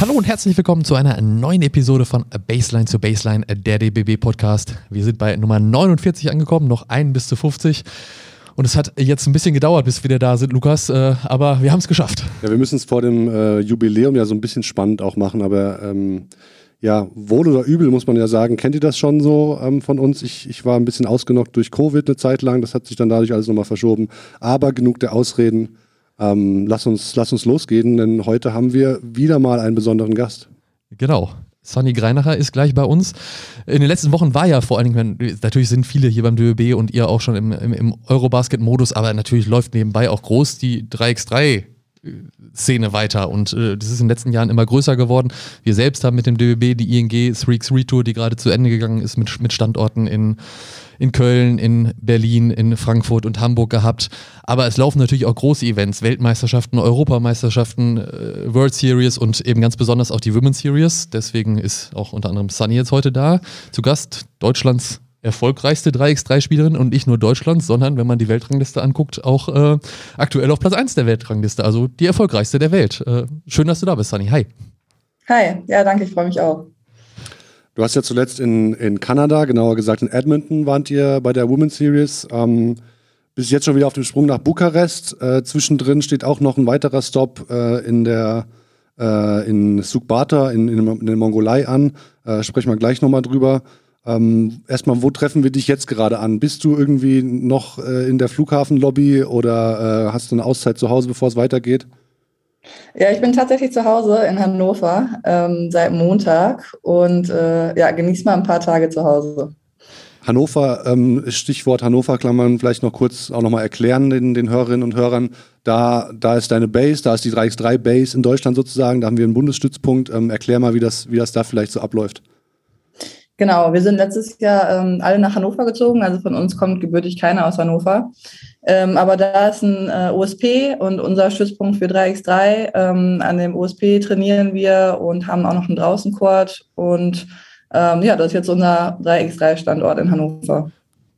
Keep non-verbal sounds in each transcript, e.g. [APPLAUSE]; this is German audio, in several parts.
Hallo und herzlich willkommen zu einer neuen Episode von Baseline zu Baseline, der DBB Podcast. Wir sind bei Nummer 49 angekommen, noch ein bis zu 50. Und es hat jetzt ein bisschen gedauert, bis wir wieder da sind, Lukas, äh, aber wir haben es geschafft. Ja, wir müssen es vor dem äh, Jubiläum ja so ein bisschen spannend auch machen, aber ähm, ja, wohl oder übel muss man ja sagen. Kennt ihr das schon so ähm, von uns? Ich, ich war ein bisschen ausgenockt durch Covid eine Zeit lang, das hat sich dann dadurch alles nochmal verschoben. Aber genug der Ausreden. Ähm, lass, uns, lass uns losgehen, denn heute haben wir wieder mal einen besonderen Gast. Genau. Sunny Greinacher ist gleich bei uns. In den letzten Wochen war ja vor allen Dingen, natürlich sind viele hier beim DÖB und ihr auch schon im, im, im Eurobasket-Modus, aber natürlich läuft nebenbei auch groß die 3x3 Szene weiter und äh, das ist in den letzten Jahren immer größer geworden. Wir selbst haben mit dem DBB die ING 3x3 Tour, die gerade zu Ende gegangen ist, mit, mit Standorten in, in Köln, in Berlin, in Frankfurt und Hamburg gehabt. Aber es laufen natürlich auch große Events, Weltmeisterschaften, Europameisterschaften, äh, World Series und eben ganz besonders auch die Women's Series. Deswegen ist auch unter anderem Sunny jetzt heute da, zu Gast, Deutschlands erfolgreichste 3x3-Spielerin und nicht nur Deutschlands, sondern wenn man die Weltrangliste anguckt, auch äh, aktuell auf Platz 1 der Weltrangliste, also die erfolgreichste der Welt. Äh, schön, dass du da bist, Sunny. Hi. Hi, ja, danke, ich freue mich auch. Du hast ja zuletzt in, in Kanada, genauer gesagt in Edmonton, warnt ihr bei der Women's Series. Ähm, bist jetzt schon wieder auf dem Sprung nach Bukarest. Äh, zwischendrin steht auch noch ein weiterer Stop äh, in der äh, in Sukhbata in, in, in der Mongolei an. Äh, sprechen wir gleich nochmal drüber. Ähm, erstmal, wo treffen wir dich jetzt gerade an? Bist du irgendwie noch äh, in der Flughafenlobby oder äh, hast du eine Auszeit zu Hause, bevor es weitergeht? Ja, ich bin tatsächlich zu Hause in Hannover ähm, seit Montag und äh, ja, genieße mal ein paar Tage zu Hause. Hannover, ähm, Stichwort Hannover-Klammern, vielleicht noch kurz auch nochmal erklären den, den Hörerinnen und Hörern. Da, da ist deine Base, da ist die 3x3 Base in Deutschland sozusagen, da haben wir einen Bundesstützpunkt. Ähm, erklär mal, wie das, wie das da vielleicht so abläuft. Genau, wir sind letztes Jahr ähm, alle nach Hannover gezogen, also von uns kommt gebürtig keiner aus Hannover. Ähm, aber da ist ein äh, OSP und unser Stützpunkt für 3x3. Ähm, an dem OSP trainieren wir und haben auch noch einen Draußencourt. Und ähm, ja, das ist jetzt unser 3x3-Standort in Hannover.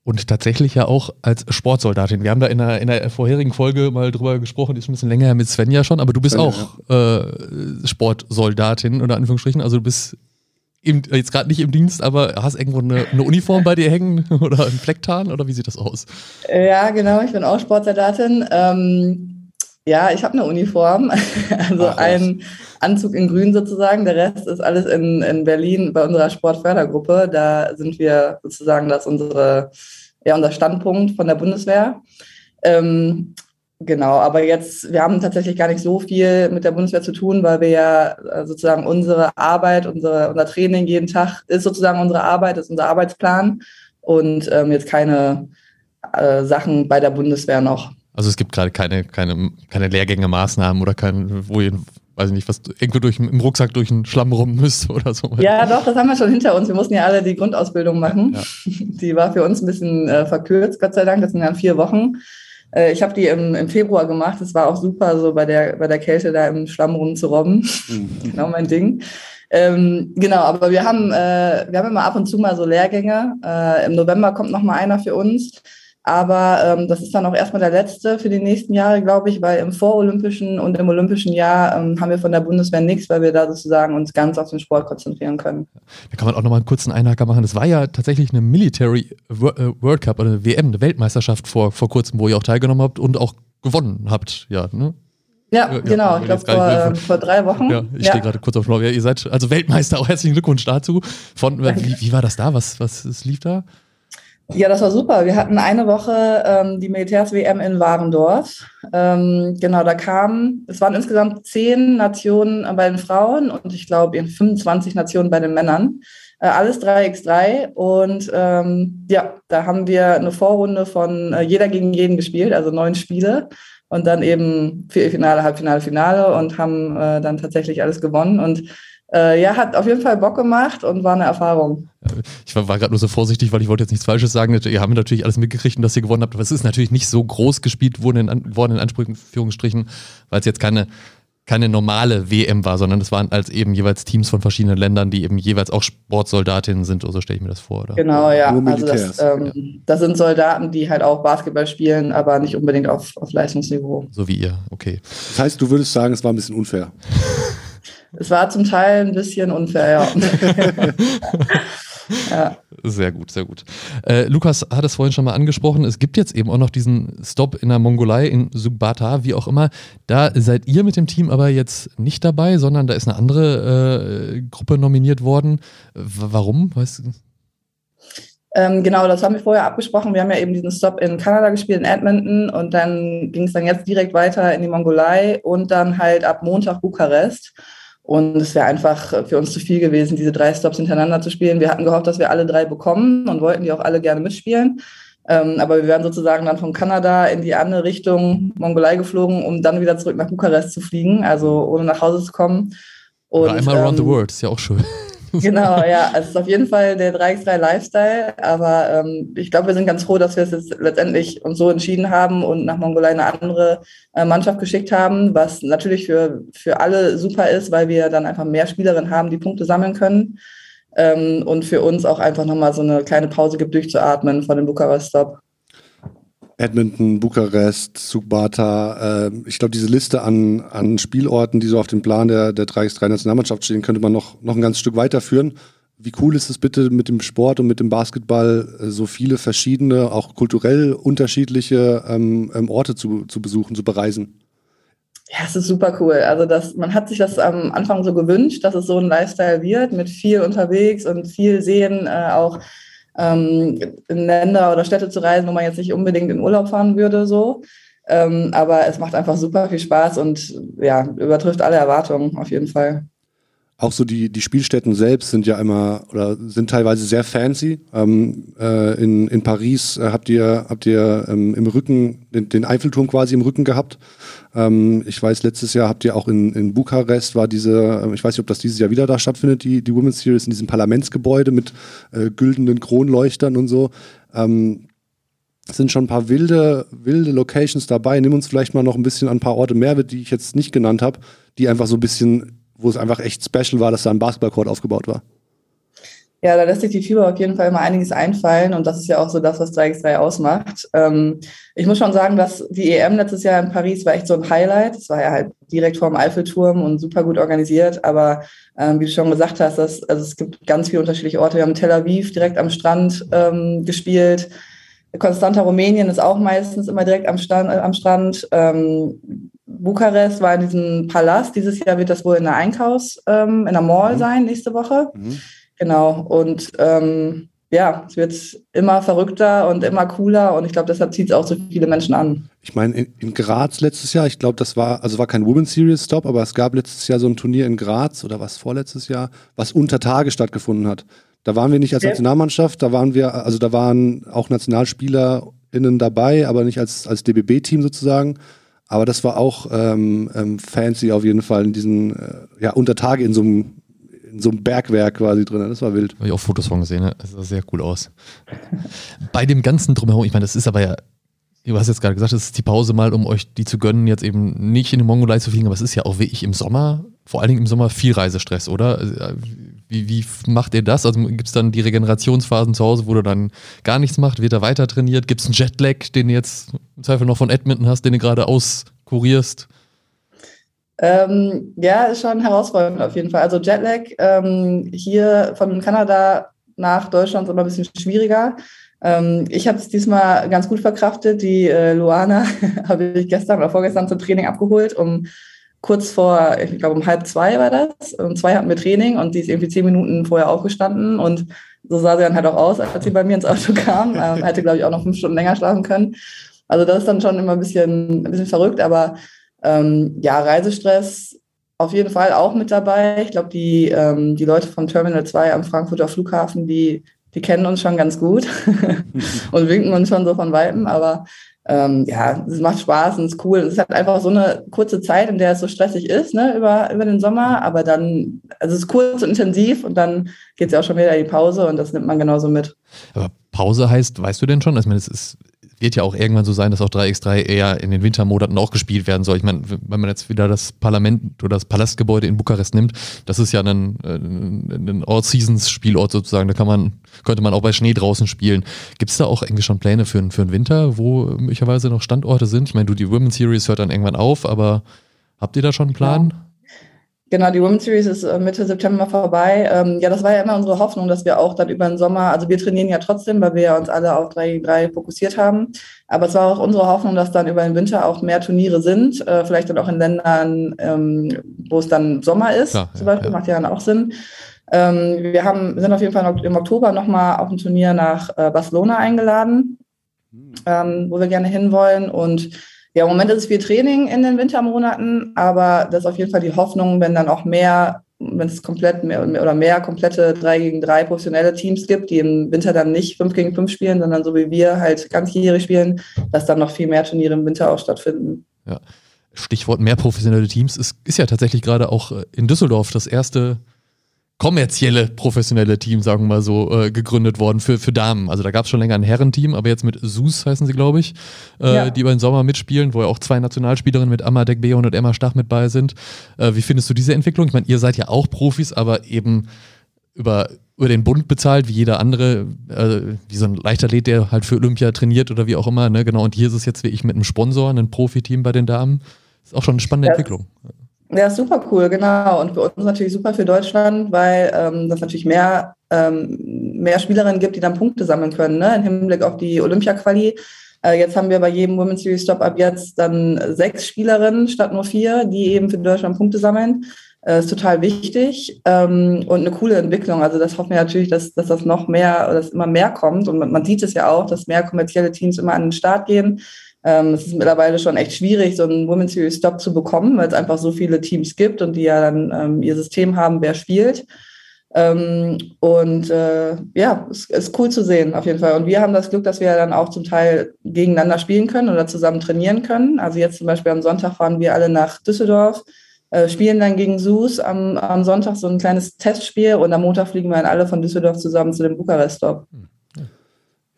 Und tatsächlich ja auch als Sportsoldatin. Wir haben da in der, in der vorherigen Folge mal drüber gesprochen, die ist ein bisschen länger her mit Svenja schon, aber du bist Svenja, auch äh, Sportsoldatin, unter Anführungsstrichen. Also du bist im, jetzt gerade nicht im Dienst, aber hast irgendwo eine, eine, Uniform bei dir hängen [LAUGHS] oder ein Flecktarn oder wie sieht das aus? Ja, genau, ich bin auch Sportsoldatin. Ähm, ja, ich habe eine Uniform, [LAUGHS] also Ach, ein Anzug in Grün sozusagen. Der Rest ist alles in, in Berlin bei unserer Sportfördergruppe. Da sind wir sozusagen, das unsere, ja, unser Standpunkt von der Bundeswehr. Ähm, Genau, aber jetzt, wir haben tatsächlich gar nicht so viel mit der Bundeswehr zu tun, weil wir ja äh, sozusagen unsere Arbeit, unsere, unser Training jeden Tag ist sozusagen unsere Arbeit, ist unser Arbeitsplan und ähm, jetzt keine äh, Sachen bei der Bundeswehr noch. Also es gibt gerade keine, keine, keine Lehrgänge, Maßnahmen oder kein, wo ihr, weiß ich nicht, was irgendwo durch, im Rucksack durch den Schlamm rum müsst oder so. Ja, doch, das haben wir schon hinter uns. Wir mussten ja alle die Grundausbildung machen. Ja. Die war für uns ein bisschen äh, verkürzt, Gott sei Dank. Das sind dann vier Wochen. Äh, ich habe die im, im Februar gemacht. Es war auch super, so bei der, bei der Kälte da im Schlamm rumzurobben. Mhm. [LAUGHS] genau mein Ding. Ähm, genau, aber wir haben, äh, wir haben immer ab und zu mal so Lehrgänge. Äh, Im November kommt noch mal einer für uns. Aber ähm, das ist dann auch erstmal der letzte für die nächsten Jahre, glaube ich, weil im vorolympischen und im olympischen Jahr ähm, haben wir von der Bundeswehr nichts, weil wir da sozusagen uns ganz auf den Sport konzentrieren können. Da kann man auch nochmal einen kurzen Einhaker machen. Das war ja tatsächlich eine Military äh, World Cup oder eine WM, eine Weltmeisterschaft vor, vor kurzem, wo ihr auch teilgenommen habt und auch gewonnen habt, ja, ne? Ja, ja, genau. Ich glaube, vor, äh, vor drei Wochen. Ja, ich ja. stehe gerade kurz auf Lauf. Ja, ihr seid also Weltmeister. [LAUGHS] Auch herzlichen Glückwunsch dazu. Von, wie, wie, war das da? Was, was lief da? Ja, das war super. Wir hatten eine Woche ähm, die Militärs-WM in Warendorf. Ähm, genau, da kamen, es waren insgesamt zehn Nationen bei den Frauen und ich glaube 25 Nationen bei den Männern. Äh, alles 3x3 und ähm, ja, da haben wir eine Vorrunde von äh, jeder gegen jeden gespielt, also neun Spiele und dann eben Viertelfinale, Halbfinale, Finale und haben äh, dann tatsächlich alles gewonnen und äh, ja, hat auf jeden Fall Bock gemacht und war eine Erfahrung. Ich war, war gerade nur so vorsichtig, weil ich wollte jetzt nichts Falsches sagen. Ihr habt natürlich alles mitgekriegt und dass ihr gewonnen habt, aber es ist natürlich nicht so groß gespielt worden in, worden in Anführungsstrichen, weil es jetzt keine, keine normale WM war, sondern es waren als eben jeweils Teams von verschiedenen Ländern, die eben jeweils auch Sportsoldatinnen sind, oder so stelle ich mir das vor, oder? Genau, ja. Also das, ähm, ja. das, sind Soldaten, die halt auch Basketball spielen, aber nicht unbedingt auf, auf Leistungsniveau. So wie ihr, okay. Das heißt, du würdest sagen, es war ein bisschen unfair. [LAUGHS] Es war zum Teil ein bisschen unfair, ja. [LAUGHS] ja. Sehr gut, sehr gut. Äh, Lukas hat es vorhin schon mal angesprochen. Es gibt jetzt eben auch noch diesen Stop in der Mongolei, in Subbata, wie auch immer. Da seid ihr mit dem Team aber jetzt nicht dabei, sondern da ist eine andere äh, Gruppe nominiert worden. W warum? Weißt du? Ähm, genau, das haben wir vorher abgesprochen. Wir haben ja eben diesen Stop in Kanada gespielt, in Edmonton, und dann ging es dann jetzt direkt weiter in die Mongolei und dann halt ab Montag Bukarest. Und es wäre einfach für uns zu viel gewesen, diese drei Stops hintereinander zu spielen. Wir hatten gehofft, dass wir alle drei bekommen und wollten die auch alle gerne mitspielen. Ähm, aber wir wären sozusagen dann von Kanada in die andere Richtung Mongolei geflogen, um dann wieder zurück nach Bukarest zu fliegen, also ohne nach Hause zu kommen. Und, Oder einmal ähm, around the world, ist ja auch schön. Genau, ja. Also es ist auf jeden Fall der 3x3 Lifestyle, aber ähm, ich glaube, wir sind ganz froh, dass wir es jetzt letztendlich uns so entschieden haben und nach Mongolei eine andere äh, Mannschaft geschickt haben, was natürlich für, für alle super ist, weil wir dann einfach mehr Spielerinnen haben, die Punkte sammeln können. Ähm, und für uns auch einfach nochmal so eine kleine Pause gibt, durchzuatmen von dem Bukarest-Stop. Edmonton, Bukarest, Subbata. Äh, ich glaube, diese Liste an, an Spielorten, die so auf dem Plan der, der 3x3-Nationalmannschaft stehen, könnte man noch, noch ein ganzes Stück weiterführen. Wie cool ist es bitte mit dem Sport und mit dem Basketball, äh, so viele verschiedene, auch kulturell unterschiedliche ähm, ähm, Orte zu, zu besuchen, zu bereisen? Ja, es ist super cool. Also das, man hat sich das am Anfang so gewünscht, dass es so ein Lifestyle wird, mit viel unterwegs und viel sehen, äh, auch ähm, in Länder oder Städte zu reisen, wo man jetzt nicht unbedingt in Urlaub fahren würde, so. Ähm, aber es macht einfach super viel Spaß und ja, übertrifft alle Erwartungen auf jeden Fall auch so die, die Spielstätten selbst sind ja immer oder sind teilweise sehr fancy. Ähm, äh, in, in Paris äh, habt ihr, habt ihr ähm, im Rücken den, den, Eiffelturm quasi im Rücken gehabt. Ähm, ich weiß, letztes Jahr habt ihr auch in, in Bukarest war diese, äh, ich weiß nicht, ob das dieses Jahr wieder da stattfindet, die, die Women's Series in diesem Parlamentsgebäude mit äh, güldenen Kronleuchtern und so. Ähm, sind schon ein paar wilde, wilde Locations dabei. Nimm uns vielleicht mal noch ein bisschen an ein paar Orte mehr, die ich jetzt nicht genannt habe, die einfach so ein bisschen wo es einfach echt special war, dass da ein Basketballcourt aufgebaut war. Ja, da lässt sich die FIBA auf jeden Fall immer einiges einfallen und das ist ja auch so das, was 3x3 ausmacht. Ähm, ich muss schon sagen, dass die EM letztes Jahr in Paris war echt so ein Highlight. Es war ja halt direkt vor dem Eiffelturm und super gut organisiert, aber ähm, wie du schon gesagt hast, das, also es gibt ganz viele unterschiedliche Orte. Wir haben Tel Aviv direkt am Strand ähm, gespielt. Konstanta Rumänien ist auch meistens immer direkt am, Stand, äh, am Strand. Ähm, Bukarest war in diesem Palast. Dieses Jahr wird das wohl in der Einkaufs, ähm, in der Mall mhm. sein, nächste Woche. Mhm. Genau. Und ähm, ja, es wird immer verrückter und immer cooler und ich glaube, deshalb zieht es auch so viele Menschen an. Ich meine, in, in, Graz letztes Jahr, ich glaube, das war, also war kein Women's Series Stop, aber es gab letztes Jahr so ein Turnier in Graz oder was vorletztes Jahr, was unter Tage stattgefunden hat. Da waren wir nicht als Nationalmannschaft, da waren wir, also da waren auch NationalspielerInnen dabei, aber nicht als, als DBB-Team sozusagen. Aber das war auch ähm, ähm, fancy auf jeden Fall in diesen, äh, ja, unter Tage in so einem in so einem Bergwerk quasi drin. Das war wild. Habe ich auch Fotos von gesehen, ne? das sah sehr cool aus. [LAUGHS] Bei dem ganzen Drumherum, ich meine, das ist aber ja, du hast jetzt gerade gesagt, das ist die Pause mal, um euch die zu gönnen, jetzt eben nicht in den Mongolei zu fliegen, aber es ist ja auch wirklich im Sommer, vor allen Dingen im Sommer, viel Reisestress, oder? Wie, wie macht ihr das? Also gibt es dann die Regenerationsphasen zu Hause, wo du dann gar nichts macht? Wird er weiter trainiert? Gibt es einen Jetlag, den du jetzt im Zweifel noch von Edmonton hast, den du gerade auskurierst? Ähm, ja, ist schon herausfordernd auf jeden Fall. Also Jetlag ähm, hier von Kanada nach Deutschland ist immer ein bisschen schwieriger. Ähm, ich habe es diesmal ganz gut verkraftet. Die äh, Luana [LAUGHS] habe ich gestern oder vorgestern zum Training abgeholt, um kurz vor, ich glaube um halb zwei war das. Um zwei hatten wir Training und die ist irgendwie zehn Minuten vorher aufgestanden und so sah sie dann halt auch aus, als sie bei mir ins Auto [LAUGHS] kam. Ähm, hätte, glaube ich, auch noch fünf Stunden länger schlafen können. Also das ist dann schon immer ein bisschen, ein bisschen verrückt, aber ähm, ja, Reisestress auf jeden Fall auch mit dabei. Ich glaube, die, ähm, die Leute vom Terminal 2 am Frankfurter Flughafen, die, die kennen uns schon ganz gut [LAUGHS] und winken uns schon so von Weitem, aber ähm, ja, es macht Spaß und es ist cool. Es ist halt einfach so eine kurze Zeit, in der es so stressig ist, ne, über, über den Sommer, aber dann, also es ist kurz und intensiv und dann geht es ja auch schon wieder in die Pause und das nimmt man genauso mit. Aber Pause heißt, weißt du denn schon? Ich meine, es ist, wird ja auch irgendwann so sein, dass auch 3x3 eher in den Wintermonaten auch gespielt werden soll. Ich meine, wenn man jetzt wieder das Parlament oder das Palastgebäude in Bukarest nimmt, das ist ja ein, äh, ein All-Seasons-Spielort sozusagen. Da kann man, könnte man auch bei Schnee draußen spielen. Gibt es da auch irgendwie schon Pläne für, für den Winter, wo möglicherweise noch Standorte sind? Ich meine, du, die Women's Series hört dann irgendwann auf, aber habt ihr da schon einen Plan? Ja. Genau, die Women's Series ist äh, Mitte September vorbei. Ähm, ja, das war ja immer unsere Hoffnung, dass wir auch dann über den Sommer, also wir trainieren ja trotzdem, weil wir ja uns alle auf 3 gegen 3 fokussiert haben. Aber es war auch unsere Hoffnung, dass dann über den Winter auch mehr Turniere sind, äh, vielleicht dann auch in Ländern, ähm, wo es dann Sommer ist, Klar, zum Beispiel, ja. macht ja dann auch Sinn. Ähm, wir haben, sind auf jeden Fall im Oktober nochmal auf ein Turnier nach äh, Barcelona eingeladen, mhm. ähm, wo wir gerne hinwollen und ja, im Moment ist es viel Training in den Wintermonaten, aber das ist auf jeden Fall die Hoffnung, wenn dann auch mehr, wenn es komplett mehr oder mehr komplette 3 gegen 3 professionelle Teams gibt, die im Winter dann nicht 5 gegen 5 spielen, sondern so wie wir halt ganzjährig spielen, dass dann noch viel mehr Turniere im Winter auch stattfinden. Ja. Stichwort mehr professionelle Teams ist, ist ja tatsächlich gerade auch in Düsseldorf das erste kommerzielle, professionelle Team, sagen wir mal so, äh, gegründet worden für, für Damen. Also da gab es schon länger ein Herrenteam, aber jetzt mit SUS heißen sie, glaube ich, äh, ja. die über den Sommer mitspielen, wo ja auch zwei Nationalspielerinnen mit Amma Dekbeon und Emma Stach mit bei sind. Äh, wie findest du diese Entwicklung? Ich meine, ihr seid ja auch Profis, aber eben über, über den Bund bezahlt, wie jeder andere, äh, wie so ein Leichtathlet, der halt für Olympia trainiert oder wie auch immer, ne? Genau, und hier ist es jetzt wie ich mit einem Sponsor, einem Profiteam bei den Damen. Ist auch schon eine spannende ja. Entwicklung. Ja, super cool, genau. Und für uns natürlich super für Deutschland, weil ähm, das natürlich mehr, ähm, mehr Spielerinnen gibt, die dann Punkte sammeln können, ne? im Hinblick auf die Olympia-Quali. Äh, jetzt haben wir bei jedem Women's Series Stop ab jetzt dann sechs Spielerinnen statt nur vier, die eben für Deutschland Punkte sammeln. Äh, ist total wichtig ähm, und eine coole Entwicklung. Also das hoffen wir natürlich, dass, dass das noch mehr, dass immer mehr kommt. Und man, man sieht es ja auch, dass mehr kommerzielle Teams immer an den Start gehen ähm, es ist mittlerweile schon echt schwierig, so einen Women's Series Stop zu bekommen, weil es einfach so viele Teams gibt und die ja dann ähm, ihr System haben, wer spielt. Ähm, und äh, ja, es ist cool zu sehen, auf jeden Fall. Und wir haben das Glück, dass wir dann auch zum Teil gegeneinander spielen können oder zusammen trainieren können. Also jetzt zum Beispiel am Sonntag fahren wir alle nach Düsseldorf, äh, spielen dann gegen SUS am, am Sonntag so ein kleines Testspiel und am Montag fliegen wir dann alle von Düsseldorf zusammen zu dem Bukarest-Stop. Mhm.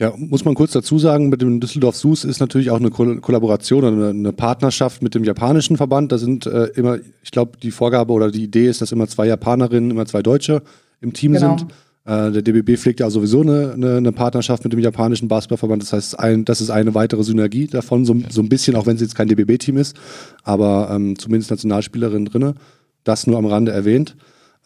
Ja, muss man kurz dazu sagen, mit dem Düsseldorf SUS ist natürlich auch eine Ko Kollaboration oder eine, Partnerschaft mit dem japanischen Verband. Da sind äh, immer, ich glaube, die Vorgabe oder die Idee ist, dass immer zwei Japanerinnen, immer zwei Deutsche im Team genau. sind. Äh, der DBB pflegt ja sowieso eine, eine, eine, Partnerschaft mit dem japanischen Basketballverband. Das heißt, ein, das ist eine weitere Synergie davon, so, so ein bisschen, auch wenn es jetzt kein DBB-Team ist, aber ähm, zumindest Nationalspielerin drin. Das nur am Rande erwähnt.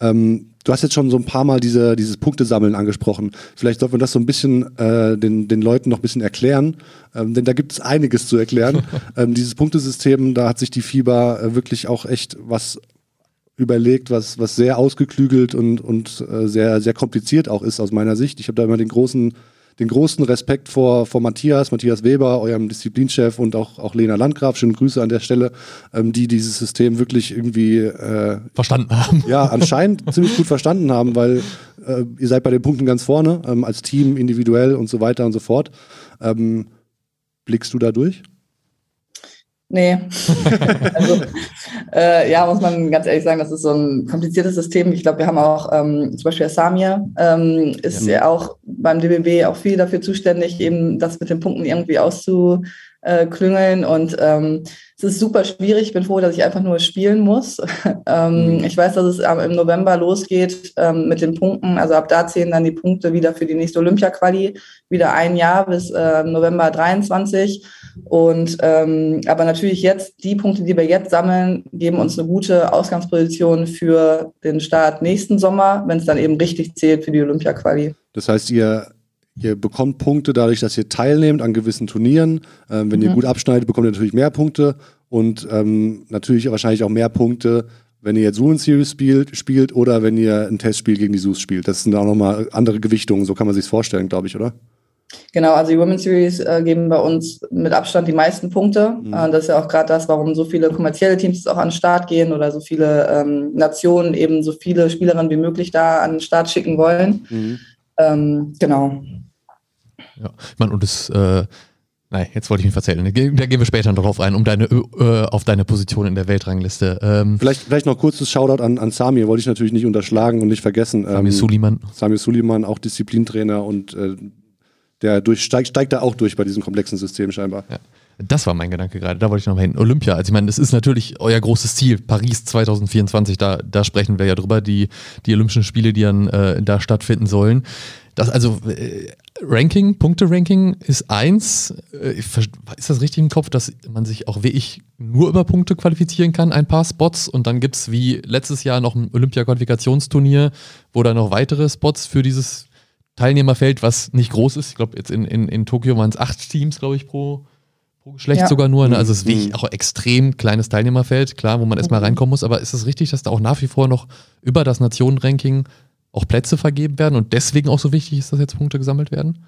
Ähm, du hast jetzt schon so ein paar Mal diese, dieses Punktesammeln angesprochen. Vielleicht sollten wir das so ein bisschen äh, den, den Leuten noch ein bisschen erklären, ähm, denn da gibt es einiges zu erklären. [LAUGHS] ähm, dieses Punktesystem, da hat sich die FIBA äh, wirklich auch echt was überlegt, was, was sehr ausgeklügelt und, und äh, sehr, sehr kompliziert auch ist aus meiner Sicht. Ich habe da immer den großen den großen Respekt vor, vor Matthias, Matthias Weber, eurem Disziplinchef und auch, auch Lena Landgraf. Schöne Grüße an der Stelle, ähm, die dieses System wirklich irgendwie äh, verstanden haben. Ja, anscheinend [LAUGHS] ziemlich gut verstanden haben, weil äh, ihr seid bei den Punkten ganz vorne, ähm, als Team, individuell und so weiter und so fort. Ähm, blickst du da durch? Nee. [LAUGHS] also, äh, ja, muss man ganz ehrlich sagen, das ist so ein kompliziertes System. Ich glaube, wir haben auch ähm, zum Beispiel Samir, ähm, ist ja. ja. auch beim DBB auch viel dafür zuständig, eben das mit den Punkten irgendwie auszuklüngeln. Und ähm, es ist super schwierig. Ich bin froh, dass ich einfach nur spielen muss. [LAUGHS] ähm, mhm. Ich weiß, dass es im November losgeht ähm, mit den Punkten. Also ab da zählen dann die Punkte wieder für die nächste Olympia-Quali. Wieder ein Jahr bis äh, November 23. Und ähm, aber natürlich jetzt, die Punkte, die wir jetzt sammeln, geben uns eine gute Ausgangsposition für den Start nächsten Sommer, wenn es dann eben richtig zählt für die Olympia-Quali. Das heißt, ihr Ihr bekommt Punkte dadurch, dass ihr teilnehmt an gewissen Turnieren. Ähm, wenn mhm. ihr gut abschneidet, bekommt ihr natürlich mehr Punkte und ähm, natürlich wahrscheinlich auch mehr Punkte, wenn ihr jetzt Women's Series spielt, spielt oder wenn ihr ein Testspiel gegen die SUS spielt. Das sind auch nochmal andere Gewichtungen, so kann man sich vorstellen, glaube ich, oder? Genau, also die Women's Series äh, geben bei uns mit Abstand die meisten Punkte. Mhm. Äh, das ist ja auch gerade das, warum so viele kommerzielle Teams auch an den Start gehen oder so viele ähm, Nationen eben so viele Spielerinnen wie möglich da an den Start schicken wollen. Mhm. Ähm, genau. Ja, ich meine, und das, äh, nein, jetzt wollte ich mich verzählen. Da gehen wir später noch drauf ein, um deine, äh, auf deine Position in der Weltrangliste. Ähm, vielleicht, vielleicht noch kurzes Shoutout an, an Samir, wollte ich natürlich nicht unterschlagen und nicht vergessen. Samir ähm, Suliman. Samir Suliman, auch Disziplintrainer und äh, der durch, steigt, steigt da auch durch bei diesem komplexen System scheinbar. Ja. Das war mein Gedanke gerade, da wollte ich noch mal hin. Olympia, also ich meine, das ist natürlich euer großes Ziel, Paris 2024, da, da sprechen wir ja drüber, die, die Olympischen Spiele, die dann äh, da stattfinden sollen. Das also, äh, Ranking, Punkte-Ranking ist eins. Äh, ist das richtig im Kopf, dass man sich auch wie ich nur über Punkte qualifizieren kann, ein paar Spots und dann gibt es wie letztes Jahr noch ein Olympia-Qualifikationsturnier, wo dann noch weitere Spots für dieses Teilnehmerfeld, was nicht groß ist. Ich glaube, jetzt in, in, in Tokio waren es acht Teams, glaube ich, pro, pro Geschlecht ja. sogar nur. Ne? Also es ist wirklich mhm. auch extrem kleines Teilnehmerfeld, klar, wo man erstmal mhm. reinkommen muss. Aber ist es richtig, dass da auch nach wie vor noch über das Nationenranking auch Plätze vergeben werden und deswegen auch so wichtig ist, dass jetzt Punkte gesammelt werden?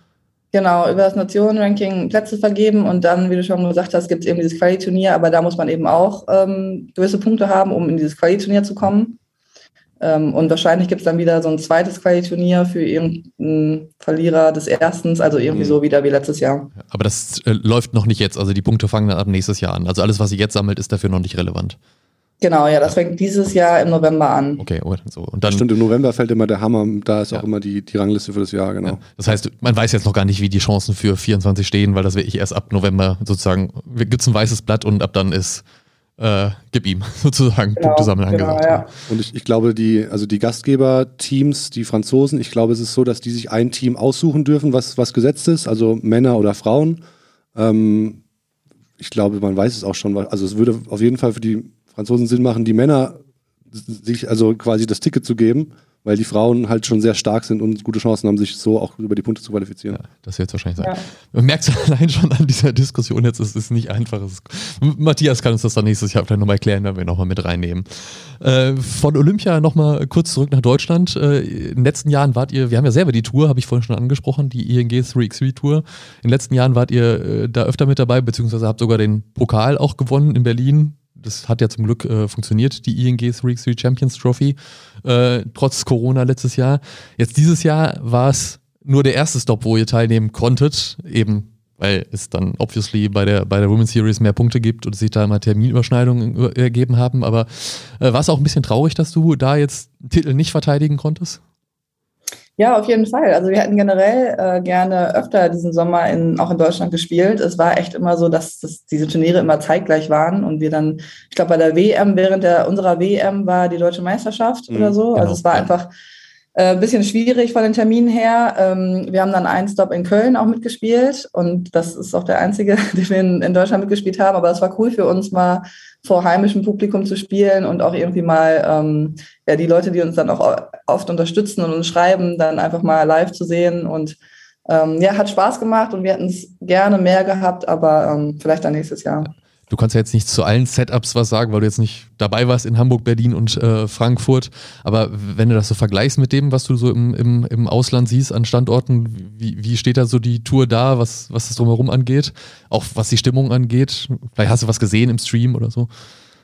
Genau, über das Nationenranking Plätze vergeben und dann, wie du schon gesagt hast, gibt es eben dieses Quali-Turnier, aber da muss man eben auch ähm, gewisse Punkte haben, um in dieses Quali-Turnier zu kommen. Ähm, und wahrscheinlich gibt es dann wieder so ein zweites Quali-Turnier für irgendeinen Verlierer des Erstens, also irgendwie mhm. so wieder wie letztes Jahr. Aber das äh, läuft noch nicht jetzt, also die Punkte fangen dann ab nächstes Jahr an. Also alles, was sie jetzt sammelt, ist dafür noch nicht relevant. Genau, ja, das fängt dieses Jahr im November an. Okay, oh, so. Und dann, Stimmt, im November fällt immer der Hammer, da ist ja. auch immer die, die Rangliste für das Jahr, genau. Ja. Das heißt, man weiß jetzt noch gar nicht, wie die Chancen für 24 stehen, weil das wirklich erst ab November sozusagen, gibt es ein weißes Blatt und ab dann ist, äh, gib ihm [LAUGHS] sozusagen genau, Punkte sammeln genau, angesagt. Ja. Und ich, ich glaube, die, also die Gastgeberteams, die Franzosen, ich glaube, es ist so, dass die sich ein Team aussuchen dürfen, was, was gesetzt ist, also Männer oder Frauen. Ähm, ich glaube, man weiß es auch schon, also es würde auf jeden Fall für die Franzosen Sinn machen, die Männer sich also quasi das Ticket zu geben, weil die Frauen halt schon sehr stark sind und gute Chancen haben, sich so auch über die Punkte zu qualifizieren. Ja, das wird es wahrscheinlich sein. Ja. Man merkt es [LAUGHS] allein schon an dieser Diskussion jetzt, es ist nicht einfach. Matthias kann uns das dann nächstes Jahr vielleicht nochmal erklären, wenn wir nochmal mit reinnehmen. Äh, von Olympia nochmal kurz zurück nach Deutschland. Äh, in den letzten Jahren wart ihr, wir haben ja selber die Tour, habe ich vorhin schon angesprochen, die ING 3x3 Tour. In den letzten Jahren wart ihr äh, da öfter mit dabei, beziehungsweise habt sogar den Pokal auch gewonnen in Berlin das hat ja zum Glück äh, funktioniert, die ING 3x3 Champions Trophy, äh, trotz Corona letztes Jahr. Jetzt dieses Jahr war es nur der erste Stop, wo ihr teilnehmen konntet, eben weil es dann obviously bei der, bei der Women's Series mehr Punkte gibt und sich da mal Terminüberschneidungen ergeben haben. Aber äh, war es auch ein bisschen traurig, dass du da jetzt Titel nicht verteidigen konntest? Ja, auf jeden Fall. Also wir hätten generell äh, gerne öfter diesen Sommer in, auch in Deutschland gespielt. Es war echt immer so, dass, dass diese Turniere immer zeitgleich waren und wir dann, ich glaube, bei der WM, während der unserer WM war die deutsche Meisterschaft mhm, oder so. Also genau. Also es war einfach ein äh, bisschen schwierig von den Terminen her. Ähm, wir haben dann einen Stop in Köln auch mitgespielt und das ist auch der einzige, [LAUGHS] den wir in, in Deutschland mitgespielt haben. Aber es war cool für uns mal vor heimischem Publikum zu spielen und auch irgendwie mal ähm, ja, die Leute, die uns dann auch oft unterstützen und uns schreiben, dann einfach mal live zu sehen. Und ähm, ja, hat Spaß gemacht und wir hätten es gerne mehr gehabt, aber ähm, vielleicht dann nächstes Jahr. Du kannst ja jetzt nicht zu allen Setups was sagen, weil du jetzt nicht dabei warst in Hamburg, Berlin und äh, Frankfurt. Aber wenn du das so vergleichst mit dem, was du so im, im, im Ausland siehst an Standorten, wie, wie steht da so die Tour da, was, was das drumherum angeht? Auch was die Stimmung angeht? Vielleicht hast du was gesehen im Stream oder so?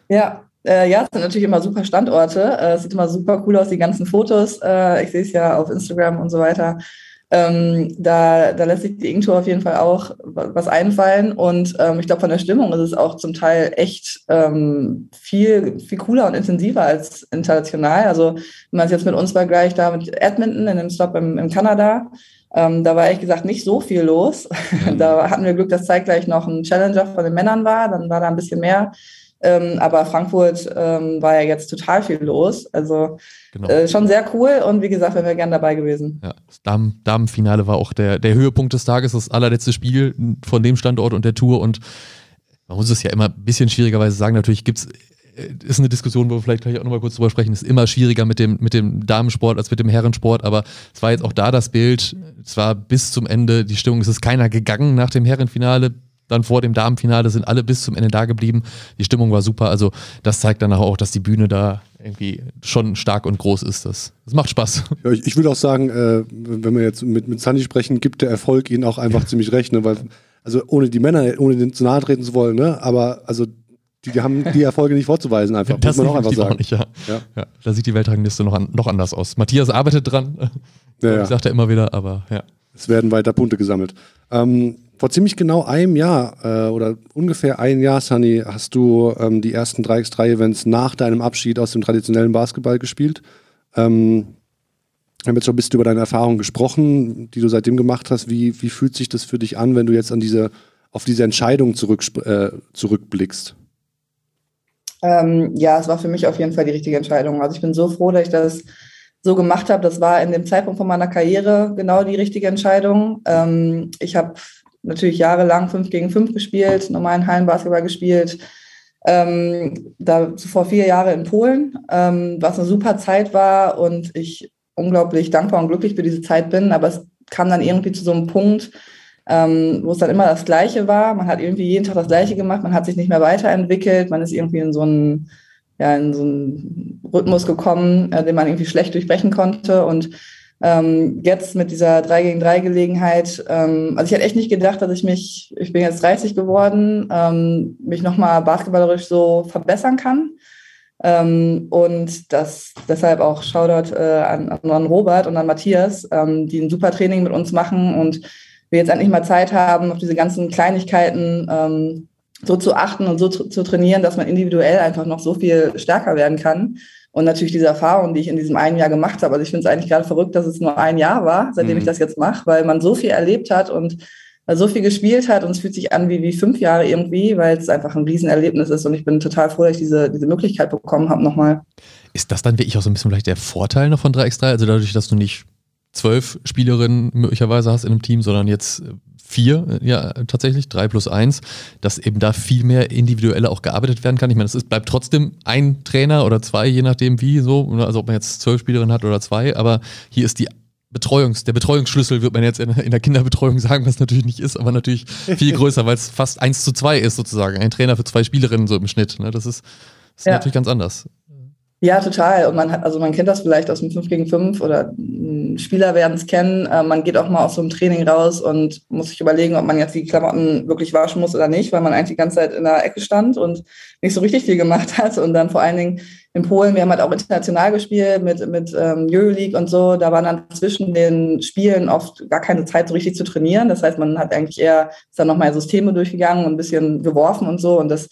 Ja, äh, ja, es sind natürlich immer super Standorte. Äh, es sieht immer super cool aus, die ganzen Fotos. Äh, ich sehe es ja auf Instagram und so weiter. Ähm, da, da lässt sich die Ingtour auf jeden Fall auch was einfallen. Und ähm, ich glaube, von der Stimmung ist es auch zum Teil echt ähm, viel, viel cooler und intensiver als international. Also wenn man es jetzt mit uns vergleicht, da mit Edmonton in dem Stop im, in Kanada, ähm, da war ehrlich gesagt nicht so viel los. [LAUGHS] Mhm. da hatten wir Glück, dass zeitgleich noch ein Challenger von den Männern war. Dann war da ein bisschen mehr. Ähm, aber Frankfurt ähm, war ja jetzt total viel los. Also genau. äh, schon sehr cool und wie gesagt, wären wir gern dabei gewesen. Ja, das Damen Damenfinale war auch der, der Höhepunkt des Tages, das allerletzte Spiel von dem Standort und der Tour. Und man muss es ja immer ein bisschen schwierigerweise sagen, natürlich gibt es äh, ist eine Diskussion, wo wir vielleicht gleich auch nochmal kurz drüber sprechen. Es ist immer schwieriger mit dem, mit dem Damensport als mit dem Herrensport, aber es war jetzt auch da das Bild. Es war bis zum Ende die Stimmung. Es ist keiner gegangen nach dem Herrenfinale dann vor dem Damenfinale sind alle bis zum Ende da geblieben. Die Stimmung war super. Also das zeigt dann auch, dass die Bühne da irgendwie schon stark und groß ist. Das, das macht Spaß. Ja, ich, ich würde auch sagen, äh, wenn wir jetzt mit, mit Sunny sprechen, gibt der Erfolg ihnen auch einfach ziemlich recht. Ne? Weil, also ohne die Männer, ohne denen zu nahe treten zu wollen, ne? aber also die, die haben die Erfolge nicht vorzuweisen, einfach. Das muss man auch einfach sagen. Auch nicht, ja. Ja. ja. Da sieht die Weltrangliste noch, an, noch anders aus. Matthias arbeitet dran. Ja, [LAUGHS] ich sagt er immer wieder, aber ja. Es werden weiter Punkte gesammelt. Ähm, vor ziemlich genau einem Jahr äh, oder ungefähr ein Jahr, Sunny, hast du ähm, die ersten 3x3-Events nach deinem Abschied aus dem traditionellen Basketball gespielt. Ähm, wir haben jetzt schon ein bisschen über deine Erfahrungen gesprochen, die du seitdem gemacht hast. Wie, wie fühlt sich das für dich an, wenn du jetzt an diese, auf diese Entscheidung zurück, äh, zurückblickst? Ähm, ja, es war für mich auf jeden Fall die richtige Entscheidung. Also ich bin so froh, dass ich das so gemacht habe, das war in dem Zeitpunkt von meiner Karriere genau die richtige Entscheidung. Ähm, ich habe natürlich jahrelang 5 gegen 5 gespielt, normalen Hallenbasketball gespielt. Ähm, da zuvor vier Jahre in Polen, ähm, was eine super Zeit war und ich unglaublich dankbar und glücklich für diese Zeit bin. Aber es kam dann irgendwie zu so einem Punkt, ähm, wo es dann immer das Gleiche war. Man hat irgendwie jeden Tag das Gleiche gemacht, man hat sich nicht mehr weiterentwickelt, man ist irgendwie in so einen, ja, in so einen Rhythmus gekommen, äh, den man irgendwie schlecht durchbrechen konnte. Und ähm, jetzt mit dieser 3 gegen 3 Gelegenheit, ähm, also ich hätte echt nicht gedacht, dass ich mich, ich bin jetzt 30 geworden, ähm, mich nochmal basketballerisch so verbessern kann. Ähm, und das deshalb auch Shoutout äh, an, an Robert und an Matthias, ähm, die ein super Training mit uns machen und wir jetzt endlich mal Zeit haben, auf diese ganzen Kleinigkeiten ähm, so zu achten und so zu, zu trainieren, dass man individuell einfach noch so viel stärker werden kann. Und natürlich diese Erfahrung, die ich in diesem einen Jahr gemacht habe. Also ich finde es eigentlich gerade verrückt, dass es nur ein Jahr war, seitdem mhm. ich das jetzt mache, weil man so viel erlebt hat und so viel gespielt hat und es fühlt sich an wie, wie fünf Jahre irgendwie, weil es einfach ein Riesenerlebnis ist und ich bin total froh, dass ich diese, diese Möglichkeit bekommen habe nochmal. Ist das dann wirklich auch so ein bisschen vielleicht der Vorteil noch von 3x3? Also dadurch, dass du nicht zwölf Spielerinnen möglicherweise hast in einem Team, sondern jetzt vier, ja, tatsächlich, drei plus eins, dass eben da viel mehr individueller auch gearbeitet werden kann. Ich meine, es bleibt trotzdem ein Trainer oder zwei, je nachdem wie so, also ob man jetzt zwölf Spielerinnen hat oder zwei, aber hier ist die Betreuungs, der Betreuungsschlüssel wird man jetzt in, in, der Kinderbetreuung sagen, was natürlich nicht ist, aber natürlich viel größer, weil es fast eins zu zwei ist sozusagen. Ein Trainer für zwei Spielerinnen so im Schnitt. Ne? Das ist, das ist ja. natürlich ganz anders. Ja, total. Und man hat, also man kennt das vielleicht aus dem 5 gegen 5 oder Spieler werden es kennen. Äh, man geht auch mal aus so einem Training raus und muss sich überlegen, ob man jetzt die Klamotten wirklich waschen muss oder nicht, weil man eigentlich die ganze Zeit in der Ecke stand und nicht so richtig viel gemacht [LAUGHS] hat. Und dann vor allen Dingen in Polen, wir haben halt auch international gespielt mit, mit ähm, Euroleague und so. Da war dann zwischen den Spielen oft gar keine Zeit, so richtig zu trainieren. Das heißt, man hat eigentlich eher ist dann nochmal Systeme durchgegangen und ein bisschen geworfen und so. Und das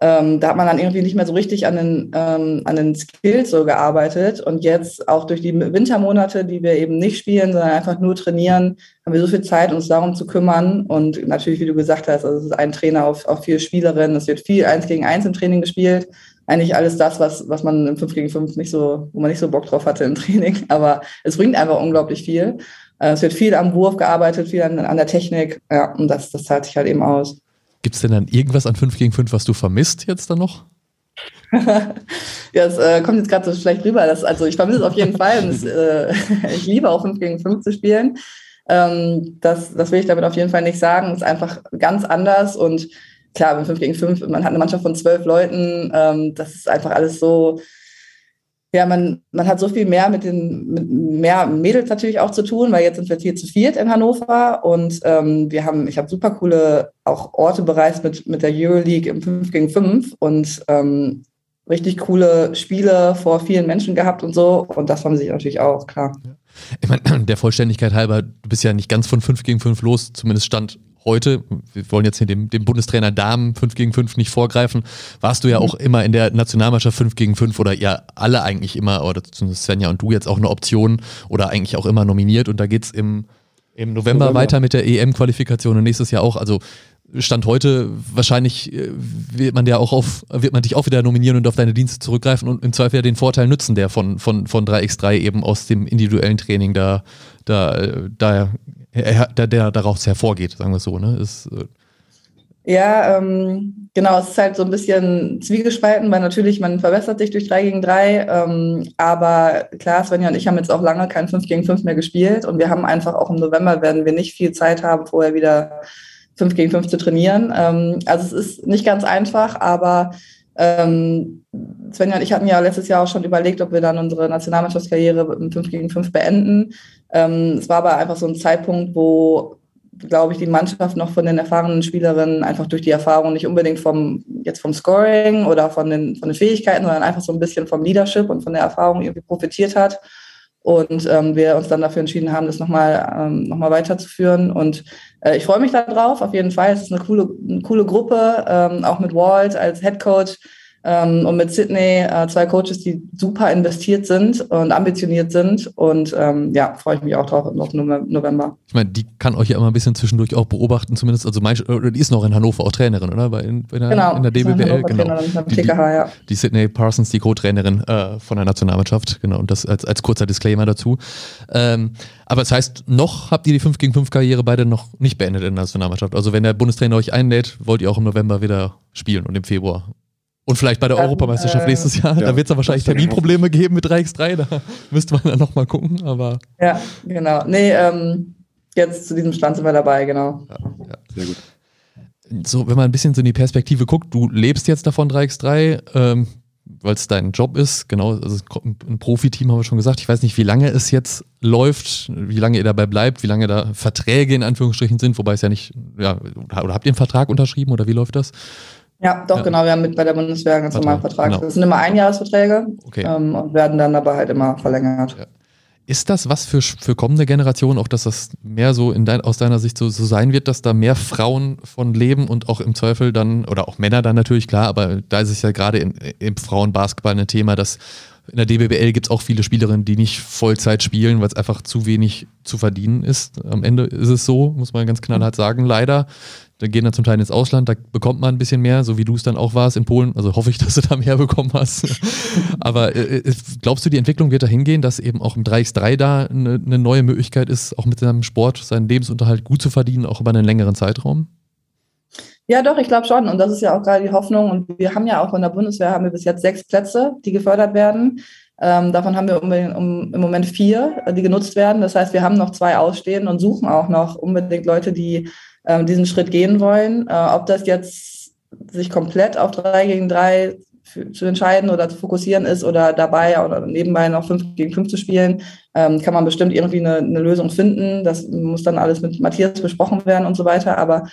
ähm, da hat man dann irgendwie nicht mehr so richtig an den, ähm, an den Skills so gearbeitet. Und jetzt auch durch die Wintermonate, die wir eben nicht spielen, sondern einfach nur trainieren, haben wir so viel Zeit, uns darum zu kümmern. Und natürlich, wie du gesagt hast, also es ist ein Trainer auf, auf vier Spielerinnen. Es wird viel eins gegen eins im Training gespielt. Eigentlich alles das, was, was man im 5 gegen 5 nicht so, wo man nicht so Bock drauf hatte im Training. [LAUGHS] Aber es bringt einfach unglaublich viel. Äh, es wird viel am Wurf gearbeitet, viel an, an der Technik. Ja, und das, das zahlt sich halt eben aus. Gibt es denn dann irgendwas an 5 gegen 5, was du vermisst jetzt dann noch? [LAUGHS] ja, es äh, kommt jetzt gerade so schlecht rüber. Dass, also ich vermisse es auf jeden Fall und es, [LAUGHS] äh, [LAUGHS] ich liebe auch 5 gegen 5 zu spielen. Ähm, das, das will ich damit auf jeden Fall nicht sagen. Es ist einfach ganz anders und klar, mit 5 gegen 5, man hat eine Mannschaft von zwölf Leuten, ähm, das ist einfach alles so, ja, man, man hat so viel mehr mit den mit mehr Mädels natürlich auch zu tun, weil jetzt sind wir hier zu viert in Hannover und ähm, wir haben, ich habe super coole auch Orte bereist mit, mit der Euroleague im 5 gegen 5 und ähm, richtig coole Spiele vor vielen Menschen gehabt und so und das haben sie natürlich auch, klar. Ich meine, [CLEARS THROAT] der Vollständigkeit halber, du bist ja nicht ganz von 5 gegen 5 los, zumindest stand heute, wir wollen jetzt hier dem, dem Bundestrainer Damen 5 gegen 5 nicht vorgreifen, warst du ja auch immer in der Nationalmannschaft 5 gegen 5 oder ja alle eigentlich immer, oder zumindest Svenja und du jetzt auch eine Option oder eigentlich auch immer nominiert und da geht es im, im November, November weiter mit der EM-Qualifikation und nächstes Jahr auch. Also Stand heute, wahrscheinlich äh, wird man ja auch auf, wird man dich auch wieder nominieren und auf deine Dienste zurückgreifen und im Zweifel ja den Vorteil nutzen, der von, von, von 3x3 eben aus dem individuellen Training da, da, da der, der daraus hervorgeht, sagen wir es so. Ne? Ist, äh ja, ähm, genau, es ist halt so ein bisschen zwiegespalten, weil natürlich man verbessert sich durch 3 gegen 3, ähm, aber klar, Svenja und ich haben jetzt auch lange kein 5 gegen 5 mehr gespielt und wir haben einfach auch im November werden wir nicht viel Zeit haben, vorher wieder 5 gegen 5 zu trainieren. Ähm, also es ist nicht ganz einfach, aber ähm, Svenja und ich hatten ja letztes Jahr auch schon überlegt, ob wir dann unsere Nationalmannschaftskarriere im 5 gegen 5 beenden. Ähm, es war aber einfach so ein Zeitpunkt, wo, glaube ich, die Mannschaft noch von den erfahrenen Spielerinnen einfach durch die Erfahrung nicht unbedingt vom, jetzt vom Scoring oder von den, von den Fähigkeiten, sondern einfach so ein bisschen vom Leadership und von der Erfahrung irgendwie profitiert hat. Und ähm, wir uns dann dafür entschieden haben, das nochmal ähm, noch weiterzuführen. Und äh, ich freue mich darauf, auf jeden Fall. Es ist eine coole, eine coole Gruppe, ähm, auch mit Walt als Head Coach Ähm, und mit Sydney äh, zwei Coaches, die super investiert sind und ambitioniert sind. Und ähm, ja, freue ich mich auch drauf noch November. Ich meine, die kann euch ja immer ein bisschen zwischendurch auch beobachten, zumindest. Also mein, die ist noch in Hannover auch Trainerin, oder? Bei, in, in, der, genau, in der DBWL. Genau. Die, die, ja. die, Sydney Parsons, die Co-Trainerin äh, von der Nationalmannschaft. Genau. Und das als, als kurzer Disclaimer dazu. Ähm, aber das heißt, noch habt ihr die 5 gegen 5 Karriere beide noch nicht beendet in der Nationalmannschaft. Also wenn der Bundestrainer euch einlädt, wollt ihr auch im November wieder spielen und im Februar. Und vielleicht bei der Europameisterschaft äh, nächstes Jahr. Ja, da wird es dann wahrscheinlich Terminprobleme geben mit 3x3. Da [LAUGHS] müsste man dann nochmal gucken. Aber ja, genau. Nee, ähm, jetzt zu diesem Stand sind wir dabei, genau. Ja, ja. Sehr gut. So, wenn man ein bisschen so in die Perspektive guckt, du lebst jetzt davon 3x3, ähm, weil es dein Job ist, genau, also ein Profiteam haben wir schon gesagt. Ich weiß nicht, wie lange es jetzt läuft, wie lange ihr dabei bleibt, wie lange da Verträge in Anführungsstrichen sind, wobei es ja nicht, ja, oder habt ihr einen Vertrag unterschrieben oder wie läuft das? Ja, doch, ja. genau. Wir haben mit bei der Bundeswehr einen ganz normalen Vertrag. Genau. Das sind immer Einjahresverträge okay. ähm, und werden dann dabei halt immer verlängert. Ja. Ist das was für, für kommende Generationen, auch dass das mehr so in dein, aus deiner Sicht so, so sein wird, dass da mehr Frauen von leben und auch im Zweifel dann, oder auch Männer dann natürlich, klar, aber da ist es ja gerade im Frauenbasketball ein Thema, dass in der DBBL gibt es auch viele Spielerinnen, die nicht Vollzeit spielen, weil es einfach zu wenig zu verdienen ist. Am Ende ist es so, muss man ganz knallhart sagen, leider. Da gehen dann zum Teil ins Ausland, da bekommt man ein bisschen mehr, so wie du es dann auch warst in Polen. Also hoffe ich, [LAUGHS] dass du da mehr bekommen hast. [LAUGHS] Aber äh, äh, glaubst du, die Entwicklung wird dahin gehen, dass eben auch im 3x3 da eine, eine neue Möglichkeit ist, auch mit seinem Sport seinen Lebensunterhalt gut zu verdienen, auch über einen längeren Zeitraum? Ja, doch, ich glaube schon. Und das ist ja auch gerade die Hoffnung. Und wir haben ja auch von der Bundeswehr haben wir bis jetzt sechs Plätze, die gefördert werden. Ähm, davon haben wir um, um, im Moment vier, die genutzt werden. Das heißt, wir haben noch zwei ausstehen und suchen auch noch unbedingt Leute, die ähm, diesen Schritt gehen wollen. Äh, ob das jetzt sich komplett auf drei gegen drei zu entscheiden oder zu fokussieren ist oder dabei oder nebenbei noch fünf gegen fünf zu spielen, ähm, kann man bestimmt irgendwie eine, eine, Lösung finden. Das muss dann alles mit Matthias besprochen werden und so weiter. Aber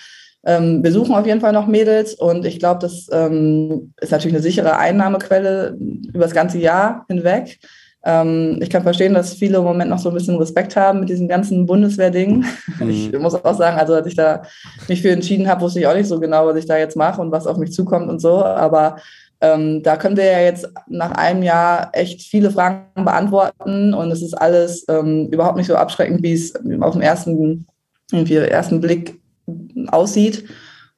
ähm, wir suchen auf jeden Fall noch Mädels und ich glaube, das ähm, ist natürlich eine sichere Einnahmequelle über das ganze Jahr hinweg. Ähm, ich kann verstehen, dass viele im Moment noch so ein bisschen Respekt haben mit diesem ganzen Bundeswehr-Ding. Mhm. Ich muss auch sagen, also als ich da mich für entschieden habe, wusste ich auch nicht so genau, was ich da jetzt mache und was auf mich zukommt und so. Aber ähm, da können wir ja jetzt nach einem Jahr echt viele Fragen beantworten und es ist alles ähm, überhaupt nicht so abschreckend, wie es auf den ersten, ersten Blick aussieht.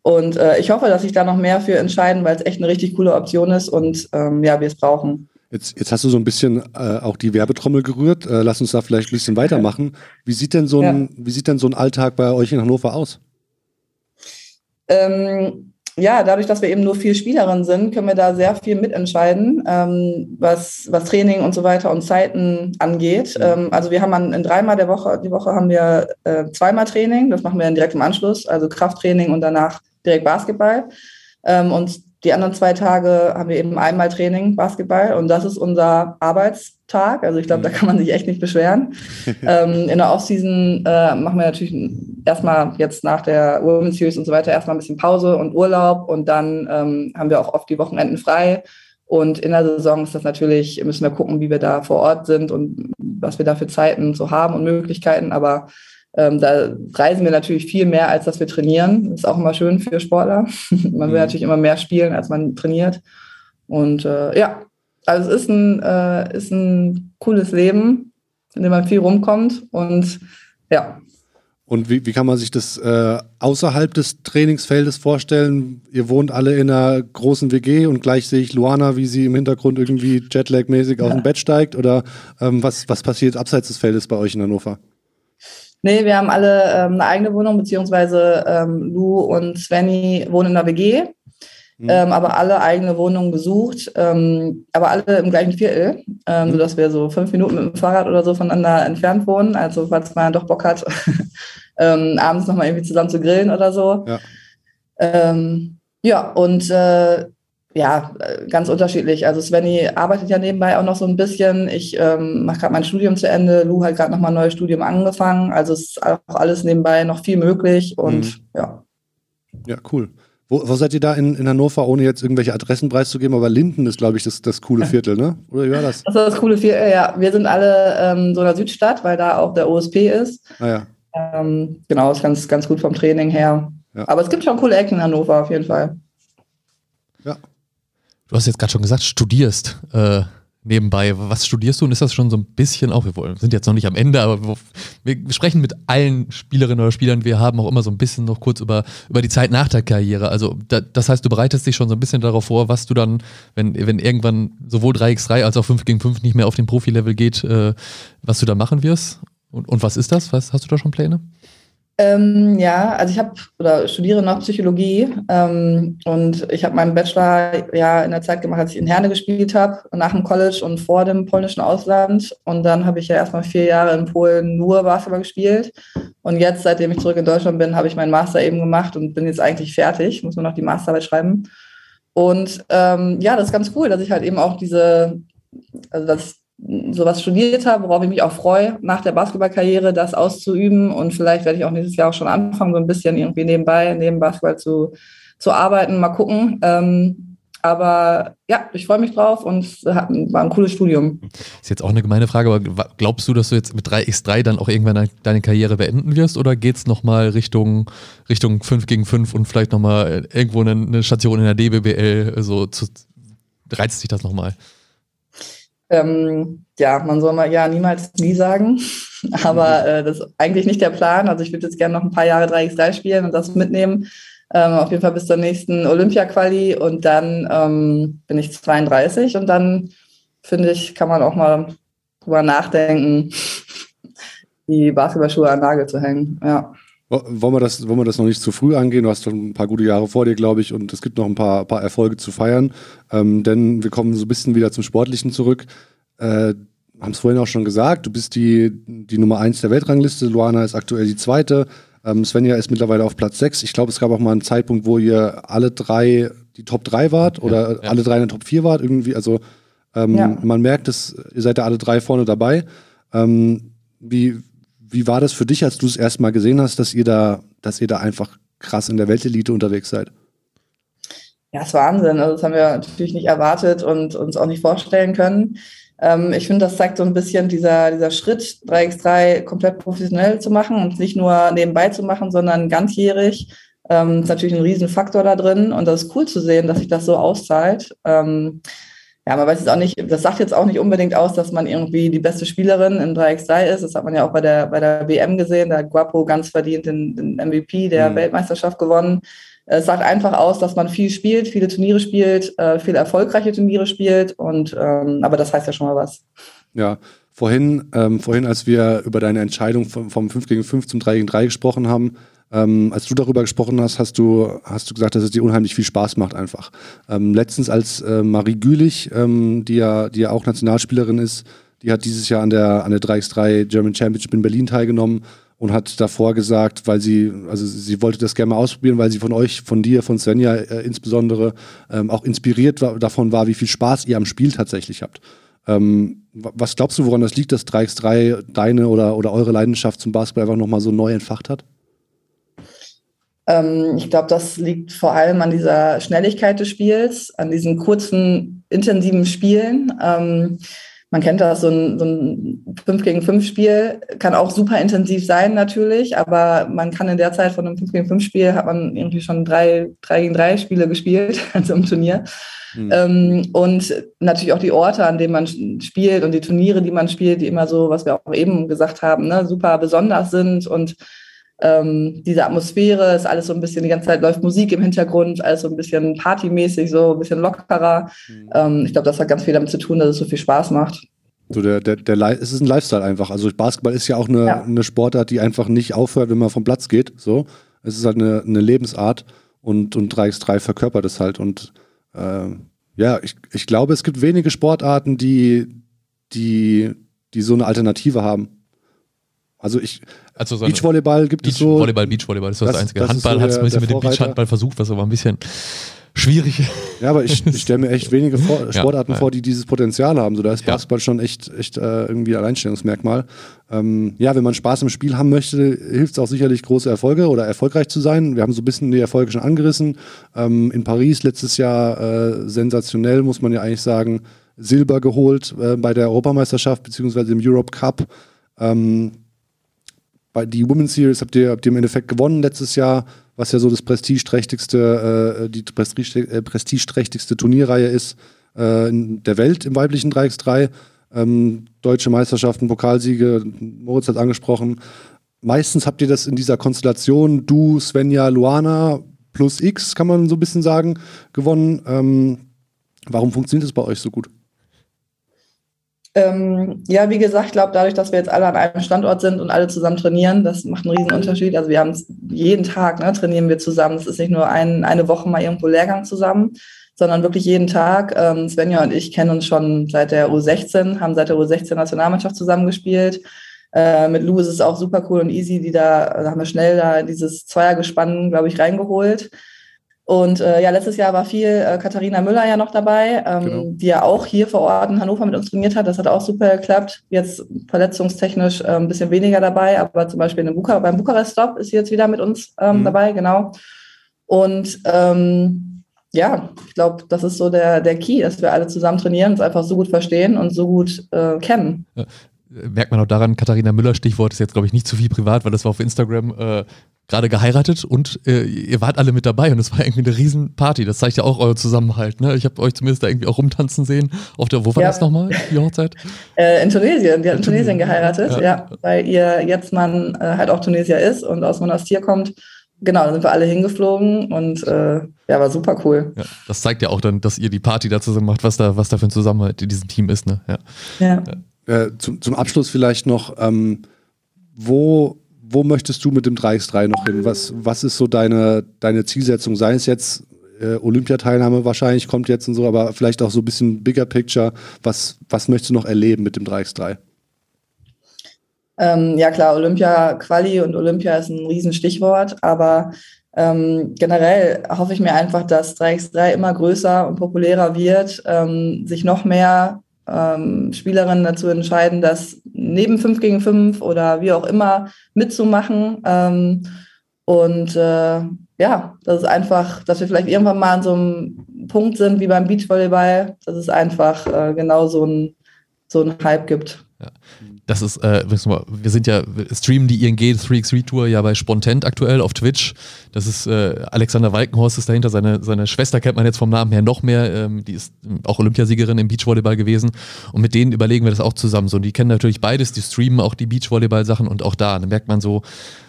Und äh, ich hoffe, dass sich da noch mehr für entscheiden, weil es echt eine richtig coole Option ist und ähm, ja, wir es brauchen. Jetzt, jetzt hast du so ein bisschen äh, auch die Werbetrommel gerührt. Äh, lass uns da vielleicht ein bisschen [LAUGHS] weitermachen. Wie sieht denn so ein, ja. wie sieht denn so ein Alltag bei euch in Hannover aus? Ähm, ja, dadurch, dass wir eben nur vier Spielerinnen sind, können wir da sehr viel mitentscheiden, ähm, was, was Training und so weiter und Zeiten angeht. Mhm. Ähm, also wir haben an, in dreimal der Woche, die Woche haben wir äh, zweimal Training. Das machen wir dann direkt im Anschluss, also Krafttraining und danach direkt Basketball. Ähm, und die anderen zwei Tage haben wir eben einmal Training, Basketball und das ist unser Arbeitstag. Also ich glaube, da mhm. kann man sich echt nicht beschweren. [LAUGHS] ähm, in der Offseason äh, machen wir natürlich erstmal jetzt nach der Women's Series und so weiter erstmal ein bisschen Pause und Urlaub und dann ähm, haben wir auch oft die Wochenenden frei. Und in der Saison ist das natürlich, müssen wir gucken, wie wir da vor Ort sind und was wir da für Zeiten so haben und Möglichkeiten. Aber ähm, da reisen wir natürlich viel mehr, als dass wir trainieren. Das ist auch immer schön für Sportler. [LAUGHS] man will mhm. natürlich immer mehr spielen, als man trainiert. Und äh, ja, also es ist ein, äh, ist ein cooles Leben, in dem man viel rumkommt. Und ja. Und wie, wie kann man sich das äh, außerhalb des Trainingsfeldes vorstellen? Ihr wohnt alle in einer großen WG und gleich sehe ich Luana, wie sie im Hintergrund irgendwie Jetlag-mäßig ja. aus dem Bett steigt. Oder ähm, was, was passiert abseits des Feldes bei euch in Hannover? Nee, wir haben alle ähm, eine eigene Wohnung, beziehungsweise ähm, Lou und Svenny wohnen in der WG, mhm. ähm, aber alle eigene Wohnungen besucht, ähm, aber alle im gleichen Viertel, ähm, mhm. sodass wir so fünf Minuten mit dem Fahrrad oder so voneinander entfernt wohnen. Also falls man doch Bock hat, [LAUGHS] ähm, abends nochmal irgendwie zusammen zu grillen oder so. Ja, ähm, ja und äh, ja, äh, ganz unterschiedlich. Also Svenny arbeitet ja nebenbei auch noch so ein bisschen. Ich ähm, mache gerade mein Studium zu Ende. Lou hat gerade nochmal ein neues Studium angefangen. Also es ist auch alles nebenbei noch viel möglich und mhm. ja. Ja, cool. Wo, wo, seid ihr da in, in Hannover, ohne jetzt irgendwelche Adressen preiszugeben? Aber Linden ist, glaube ich, das, das coole [LAUGHS] Viertel, ne? Oder wie war das? Das ist das coole Viertel, ja. Wir sind alle ähm, so in der Südstadt, weil da auch der OSP ist. Ah, ja. Ähm, genau, ist ganz, ganz gut vom Training her. Ja. Aber es gibt schon coole Ecken in Hannover, auf jeden Fall. Ja, Du hast jetzt gerade schon gesagt, studierst äh, nebenbei. Was studierst du und ist das schon so ein bisschen auch, wir sind jetzt noch nicht am Ende, aber wir sprechen mit allen Spielerinnen oder Spielern, wir haben auch immer so ein bisschen noch kurz über, über die Zeit nach der Karriere. Also da, das heißt, du bereitest dich schon so ein bisschen darauf vor, was du dann, wenn, wenn irgendwann sowohl 3x3 als auch 5 gegen 5 nicht mehr auf dem Profilevel geht, äh, was du da machen wirst. Und, und was ist das? Was, hast du da schon Pläne? Ähm, ja, also ich habe oder studiere noch Psychologie ähm, und ich habe meinen Bachelor ja in der Zeit gemacht, als ich in Herne gespielt habe, nach dem College und vor dem polnischen Ausland. Und dann habe ich ja erstmal vier Jahre in Polen nur Basketball gespielt. Und jetzt, seitdem ich zurück in Deutschland bin, habe ich meinen Master eben gemacht und bin jetzt eigentlich fertig. Muss nur noch die Masterarbeit schreiben. Und ähm, ja, das ist ganz cool, dass ich halt eben auch diese, also dass sowas studiert habe, worauf ich mich auch freue, nach der Basketballkarriere das auszuüben. Und vielleicht werde ich auch nächstes Jahr auch schon anfangen, so ein bisschen irgendwie nebenbei, neben Basketball zu, zu arbeiten. Mal gucken. Ähm, aber ja, ich freue mich drauf und es war ein cooles Studium. Ist jetzt auch eine gemeine Frage, aber glaubst du, dass du jetzt mit 3x3 dann auch irgendwann deine Karriere beenden wirst oder geht es nochmal Richtung, Richtung 5 gegen 5 und vielleicht nochmal irgendwo eine, Station in der DBBL? So zu, reizt sich das nochmal? Ähm, ja, man soll mal ja niemals nie sagen, [LAUGHS] aber mhm. äh, das ist eigentlich nicht der Plan. Also ich würde jetzt gerne noch ein paar Jahre 3x3 spielen und das mitnehmen. Ähm, auf jeden Fall bis zur nächsten Olympia-Quali und dann ähm, bin ich 32 und dann finde ich, kann man auch mal drüber nachdenken, [LAUGHS] die Basketballschuhe an Nagel zu hängen. Ja. Wollen wir, das, wollen wir das noch nicht zu früh angehen? Du hast schon ein paar gute Jahre vor dir, glaube ich, und es gibt noch ein paar, paar Erfolge zu feiern. Ähm, denn wir kommen so ein bisschen wieder zum Sportlichen zurück. Äh, haben es vorhin auch schon gesagt, du bist die, die Nummer eins der Weltrangliste. Luana ist aktuell die zweite. Ähm, Svenja ist mittlerweile auf Platz sechs. Ich glaube, es gab auch mal einen Zeitpunkt, wo ihr alle drei die Top drei wart oder ja, ja. alle drei in der Top vier wart. Irgendwie, also ähm, ja. man merkt, dass ihr seid da alle drei vorne dabei. Ähm, wie, wie war das für dich, als du es erstmal gesehen hast, dass ihr da, dass ihr da einfach krass in der Weltelite unterwegs seid? Ja, es ist Wahnsinn. Also das haben wir natürlich nicht erwartet und uns auch nicht vorstellen können. Ähm, ich finde, das zeigt so ein bisschen dieser, dieser Schritt, 3x3 komplett professionell zu machen und nicht nur nebenbei zu machen, sondern ganzjährig. Ähm, ist natürlich ein Riesenfaktor da drin und das ist cool zu sehen, dass sich das so auszahlt. Ähm, ja, man weiß jetzt auch nicht, das sagt jetzt auch nicht unbedingt aus, dass man irgendwie die beste Spielerin im 3x3 ist. Das hat man ja auch bei der, bei der WM gesehen. Da hat Guapo ganz verdient den, den MVP der mhm. Weltmeisterschaft gewonnen. Es sagt einfach aus, dass man viel spielt, viele Turniere spielt, äh, viele erfolgreiche Turniere spielt. Und ähm, aber das heißt ja schon mal was. Ja, vorhin, ähm, vorhin, als wir über deine Entscheidung vom, vom 5 gegen 5 zum 3 gegen 3 gesprochen haben, ähm, als du darüber gesprochen hast, hast du, hast du gesagt, dass es dir unheimlich viel Spaß macht einfach. Ähm, letztens als äh, Marie Gülich, ähm, die, ja, die ja auch Nationalspielerin ist, die hat dieses Jahr an der, an der 3x3 German Championship in Berlin teilgenommen und hat davor gesagt, weil sie, also sie wollte das gerne mal ausprobieren, weil sie von euch, von dir, von Svenja äh, insbesondere ähm, auch inspiriert war, davon war, wie viel Spaß ihr am Spiel tatsächlich habt. Ähm, was glaubst du, woran das liegt, dass 3x3 deine oder, oder eure Leidenschaft zum Basketball einfach nochmal so neu entfacht hat? Ähm, ich glaube, das liegt vor allem an dieser Schnelligkeit des Spiels, an diesen kurzen, intensiven Spielen. Ähm, man kennt das, so ein, so ein 5 gegen 5 Spiel kann auch super intensiv sein natürlich, aber man kann in der Zeit von einem 5 gegen 5 Spiel hat man irgendwie schon drei, drei gegen drei Spiele gespielt, [LAUGHS] also im Turnier. Mhm. Und natürlich auch die Orte, an denen man spielt und die Turniere, die man spielt, die immer so, was wir auch eben gesagt haben, ne, super besonders sind und ähm, diese Atmosphäre ist alles so ein bisschen, die ganze Zeit läuft Musik im Hintergrund, alles so ein bisschen partymäßig, so ein bisschen lockerer. Mhm. Ähm, ich glaube, das hat ganz viel damit zu tun, dass es so viel Spaß macht. So der, der, der, es ist ein Lifestyle einfach. Also Basketball ist ja auch eine, ja. eine Sportart, die einfach nicht aufhört, wenn man vom Platz geht. So. Es ist halt eine, eine Lebensart und, und 3x3 verkörpert es halt. Und äh, ja, ich, ich glaube, es gibt wenige Sportarten, die, die, die so eine Alternative haben. Also ich, also so Beachvolleyball gibt Beach, es so. Volleyball, Beachvolleyball ist das, das Einzige. Das Handball so hat es ein bisschen mit dem Beachhandball versucht, was aber ein bisschen schwierig. Ja, aber ich, ich stelle mir echt wenige vor Sportarten ja, vor, die dieses Potenzial haben. So, da ist Basketball ja. schon echt, echt äh, irgendwie Alleinstellungsmerkmal. Ähm, ja, wenn man Spaß im Spiel haben möchte, hilft es auch sicherlich große Erfolge oder erfolgreich zu sein. Wir haben so ein bisschen die Erfolge schon angerissen. Ähm, in Paris letztes Jahr äh, sensationell, muss man ja eigentlich sagen, Silber geholt äh, bei der Europameisterschaft beziehungsweise im Europe Cup. Ähm, die Women's Series habt ihr, habt ihr im Endeffekt gewonnen letztes Jahr. was ja so das prestigeträchtigste, äh, die äh, prestigeträchtigste Turnierreihe ist äh, in der Welt im weiblichen 3x3. Ähm, deutsche Meisterschaften, Pokalsiege, Moritz hat angesprochen. Meistens habt ihr das in dieser Konstellation, du, Svenja, Luana plus X, kann man so ein bisschen sagen, gewonnen. Ähm, warum funktioniert das bei euch so gut? Ähm, ja, wie gesagt, ich glaube, dadurch, dass wir jetzt alle an einem Standort sind und alle zusammen trainieren, das macht einen riesen Unterschied. Also wir haben jeden Tag, ne, trainieren wir zusammen. Es ist nicht nur ein, eine Woche mal irgendwo Lehrgang zusammen, sondern wirklich jeden Tag. Ähm, Svenja und ich kennen uns schon seit der U16, haben seit der U16 Nationalmannschaft zusammengespielt. Äh, mit Lou ist es auch super cool und easy, die da, da haben wir schnell da dieses Zweiergespann, glaube ich, reingeholt. Und äh, ja, letztes Jahr war viel äh, Katharina Müller ja noch dabei, ähm, genau. die ja auch hier vor Ort in Hannover mit uns trainiert hat. Das hat auch super geklappt. Jetzt verletzungstechnisch äh, ein bisschen weniger dabei, aber zum Beispiel in Buka beim Bukarest-Stop ist sie jetzt wieder mit uns ähm, mhm. dabei, genau. Und ähm, ja, ich glaube, das ist so der, der Key, dass wir alle zusammen trainieren, uns einfach so gut verstehen und so gut äh, kennen. Ja merkt man auch daran, Katharina Müller, Stichwort ist jetzt, glaube ich, nicht zu viel privat, weil das war auf Instagram äh, gerade geheiratet und äh, ihr wart alle mit dabei und es war irgendwie eine Riesenparty. Das zeigt ja auch euer Zusammenhalt. Ne? Ich habe euch zumindest da irgendwie auch rumtanzen sehen. Auf der, wo war ja. das nochmal, die Hochzeit? [LAUGHS] Äh, in Tunesien. Die hat in Tunesien geheiratet, ja, ja weil ihr jetzt Mann äh, halt auch Tunesier ist und aus Monastir kommt. Genau, da sind wir alle hingeflogen und äh, ja, war super cool. Ja, das zeigt ja auch dann, dass ihr die Party da zusammen macht, was da, was da für ein Zusammenhalt in diesem Team ist. Ne? Ja. ja. Äh, zum, zum Abschluss vielleicht noch, ähm, wo wo möchtest du mit dem 3x3 noch hin? Was, was ist so deine, deine Zielsetzung? Sei es jetzt äh, Olympiateilnahme wahrscheinlich kommt jetzt und so, aber vielleicht auch so ein bisschen bigger picture. Was, was möchtest du noch erleben mit dem 3x3? Ähm, ja klar, Olympia-Quali und Olympia ist ein Riesenstichwort, aber ähm, generell hoffe ich mir einfach, dass 3x3 immer größer und populärer wird, ähm, sich noch mehr ähm, Spielerinnen dazu entscheiden, das neben 5 gegen 5 oder wie auch immer mitzumachen. Ähm, und äh, ja, das ist einfach, dass wir vielleicht irgendwann mal an so einem Punkt sind wie beim Beachvolleyball, dass es einfach äh, genau so ein, so ein Hype gibt. Ja das ist, äh, wir sind ja, streamen die ING 3x3 Tour ja bei Spontent aktuell auf Twitch. Das ist äh, Alexander Walkenhorst ist dahinter, seine, seine Schwester kennt man jetzt vom Namen her noch mehr. Ähm, die ist auch Olympiasiegerin im Beachvolleyball gewesen. Und mit denen überlegen wir das auch zusammen. So, und die kennen natürlich beides, die streamen auch die Beachvolleyball-Sachen und auch da, dann merkt man so,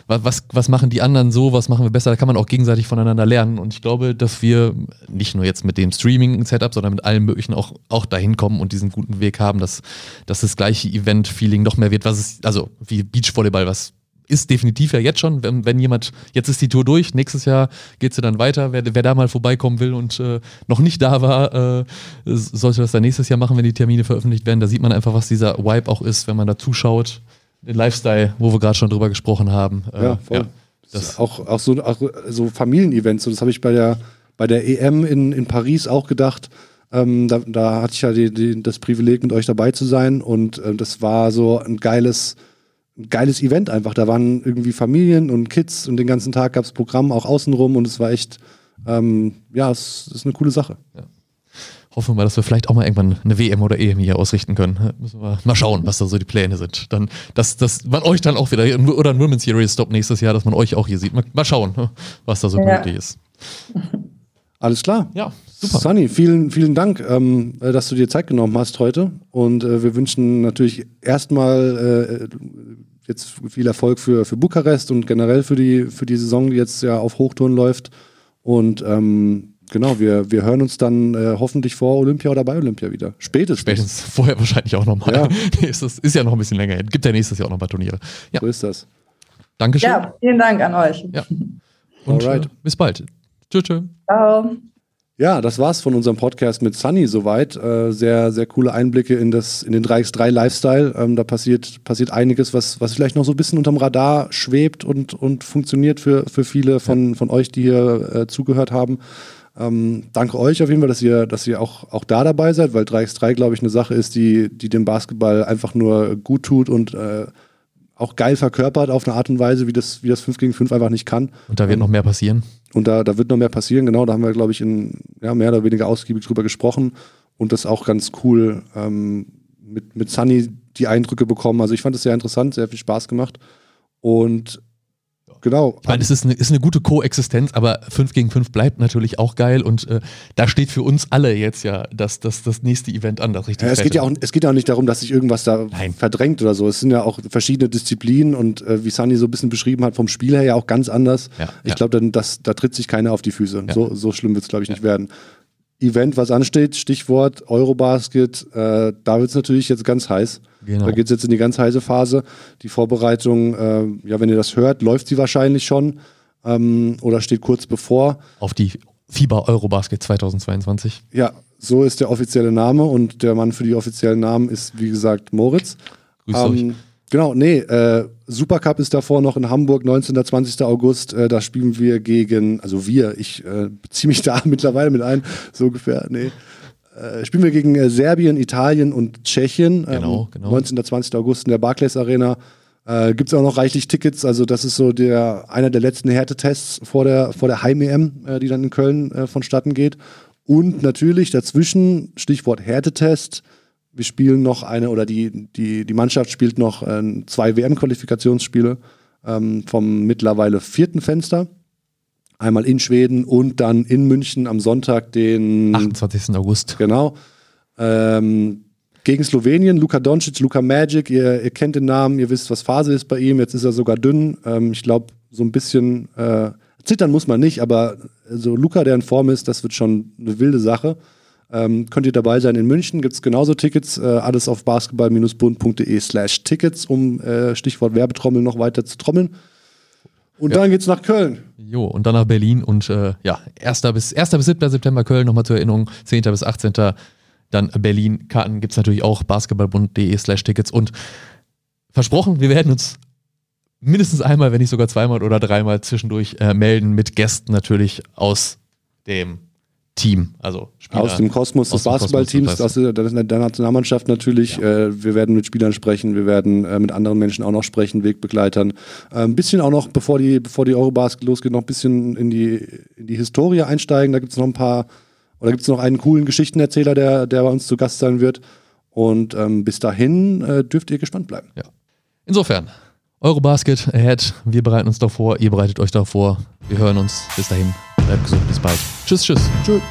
was, was machen die anderen so, was machen wir besser, da kann man auch gegenseitig voneinander lernen. Und ich glaube, dass wir nicht nur jetzt mit dem Streaming-Setup, sondern mit allem möglichen auch, auch dahin kommen und diesen guten Weg haben, dass, dass das gleiche Event-Feeling noch mehr wird, was es, also wie Beachvolleyball, was ist definitiv ja jetzt schon, wenn, wenn jemand, jetzt ist die Tour durch, nächstes Jahr geht sie dann weiter. Wer, wer da mal vorbeikommen will und äh, noch nicht da war, äh, sollte das dann nächstes Jahr machen, wenn die Termine veröffentlicht werden. Da sieht man einfach, was dieser Vibe auch ist, wenn man da zuschaut den Lifestyle, wo wir gerade schon drüber gesprochen haben. Äh, ja, voll. Ja, das auch, auch so, auch so Familienevents, so, das habe ich bei der, bei der EM in, in Paris auch gedacht. Ähm, da, da, hatte ich ja die, die, das Privileg, mit euch dabei zu sein und äh, das war so ein geiles, ein geiles Event einfach. Da waren irgendwie Familien und Kids und den ganzen Tag gab es Programm auch außenrum und es war echt, ähm, ja, es ist eine coole Sache. Ja hoffen wir mal, dass wir vielleicht auch mal irgendwann eine WM oder EM hier ausrichten können. Müssen wir mal schauen, was da so die Pläne sind. Dann, dass, dass man euch dann auch wieder, oder ein Women's Series Stop nächstes Jahr, dass man euch auch hier sieht. Mal, mal schauen, was da so ja. möglich ist. Alles klar. Ja, super. Sunny, vielen, vielen Dank, ähm, äh, dass du dir Zeit genommen hast heute. Und äh, wir wünschen natürlich erstmal äh, jetzt viel Erfolg für, für Bukarest und generell für die, für die Saison, die jetzt ja auf Hochtouren läuft. Und ähm, Genau, wir, wir hören uns dann äh, hoffentlich vor Olympia oder bei Olympia wieder. Spätestens. Spätestens. [LAUGHS] Vorher wahrscheinlich auch nochmal. Ja. [LAUGHS] ist, ist ja noch ein bisschen länger. Gibt ja nächstes Jahr auch noch mal Turniere. Ja. So ist das. Dankeschön. Ja, vielen Dank an euch. Ja. [LAUGHS] Und äh, bis bald. Tschüss. Tschö. Ciao. Ja, das war's von unserem Podcast mit Sunny soweit. Äh, sehr, sehr coole Einblicke in, das, in den 3x3 Lifestyle. Ähm, da passiert, passiert einiges, was, was vielleicht noch so ein bisschen unterm Radar schwebt und, und funktioniert für, für viele von, von euch, die hier äh, zugehört haben. Ähm, danke euch auf jeden Fall, dass ihr, dass ihr auch, auch da dabei seid, weil 3x3, glaube ich, eine Sache ist, die, die dem Basketball einfach nur gut tut und äh, auch geil verkörpert auf eine Art und Weise, wie das, wie das 5 gegen 5 einfach nicht kann. Und da wird noch mehr passieren. Und da, da wird noch mehr passieren, genau. Da haben wir, glaube ich, in, ja, mehr oder weniger ausgiebig drüber gesprochen und das auch ganz cool ähm, mit, mit Sunny die Eindrücke bekommen. Also ich fand es sehr interessant, sehr viel Spaß gemacht. Und genau. Ich meine, es ist eine, ist eine gute Koexistenz, aber 5 gegen 5 bleibt natürlich auch geil und äh, da steht für uns alle jetzt ja das, das, das nächste Event an, das richtig Ja, es, geht ja auch, es geht ja auch nicht darum, dass sich irgendwas da Nein. verdrängt oder so. Es sind ja auch verschiedene Disziplinen und äh, wie Sunny so ein bisschen beschrieben hat, vom Spiel her ja auch ganz anders. Ja, ich ja. glaube, da tritt sich keiner auf die Füße. So, so schlimm wird es, glaube ich, nicht werden. Event, was ansteht, Stichwort Eurobasket, äh, da wird es natürlich jetzt ganz heiß. Genau. Da geht es jetzt in die ganz heiße Phase. Die Vorbereitung, äh, ja, wenn ihr das hört, läuft sie wahrscheinlich schon ähm, oder steht kurz bevor. auf die FIBA Eurobasket 2022. Ja, so ist der offizielle Name und der Mann für die offiziellen Namen ist, wie gesagt, Moritz. Euch. Ähm, genau, nee, äh, Supercup ist davor noch in Hamburg, 19. 20. August. Äh, da spielen wir gegen, also wir, ich äh, beziehe mich da [LAUGHS] mittlerweile mit ein, so ungefähr, nee. Äh, spielen wir gegen äh, Serbien, Italien und Tschechien. Genau, genau. 19. 20. August in der Barclays Arena. Äh, Gibt es auch noch reichlich Tickets. Also, das ist so der, einer der letzten Härtetests vor der, vor der Heim-EM, äh, die dann in Köln äh, vonstatten geht. Und natürlich dazwischen, Stichwort Härtetest, wir spielen noch eine, oder die, die, die Mannschaft spielt noch äh, zwei WM-Qualifikationsspiele ähm, vom mittlerweile vierten Fenster. Einmal in Schweden und dann in München am Sonntag, den 28. August. Genau. Ähm, gegen Slowenien, Luka Doncic, Luka Magic, ihr, ihr kennt den Namen, ihr wisst, was Phase ist bei ihm, jetzt ist er sogar dünn. Ähm, ich glaube, so ein bisschen äh, zittern muss man nicht, aber so Luka, der in Form ist, das wird schon eine wilde Sache. Ähm, könnt ihr dabei sein in München, gibt es genauso Tickets, äh, alles auf basketball-bund.de slash Tickets, um äh, Stichwort Werbetrommel noch weiter zu trommeln. Und Ja. dann geht's nach Köln. Jo, und dann nach Berlin und äh, ja, 1. bis, 1. bis 7. September Köln, nochmal zur Erinnerung, 10. bis 18. Dann Berlin. Karten gibt es natürlich auch, basketballbund.de slash Tickets und versprochen, wir werden uns mindestens einmal, wenn nicht sogar zweimal oder dreimal zwischendurch äh, melden mit Gästen natürlich aus dem Team, also Spieler. Aus dem Kosmos des Basketballteams, Kosmos aus der, Nationalmannschaft natürlich. Äh, wir werden mit Spielern sprechen, wir werden äh, mit anderen Menschen auch noch sprechen, Wegbegleitern. Äh, ein bisschen auch noch, bevor die, bevor die Eurobasket losgeht, noch ein bisschen in die, in die Historie einsteigen. Da gibt es noch ein paar, oder gibt es noch einen coolen Geschichtenerzähler, der, der bei uns zu Gast sein wird. Und ähm, bis dahin äh, dürft ihr gespannt bleiben. Ja. Insofern, Eurobasket ahead. Wir bereiten uns darauf vor, ihr bereitet euch darauf vor. Wir hören uns. Bis dahin. Bleibt gesund. Bis bald. Tschüss, tschüss. Tschüss.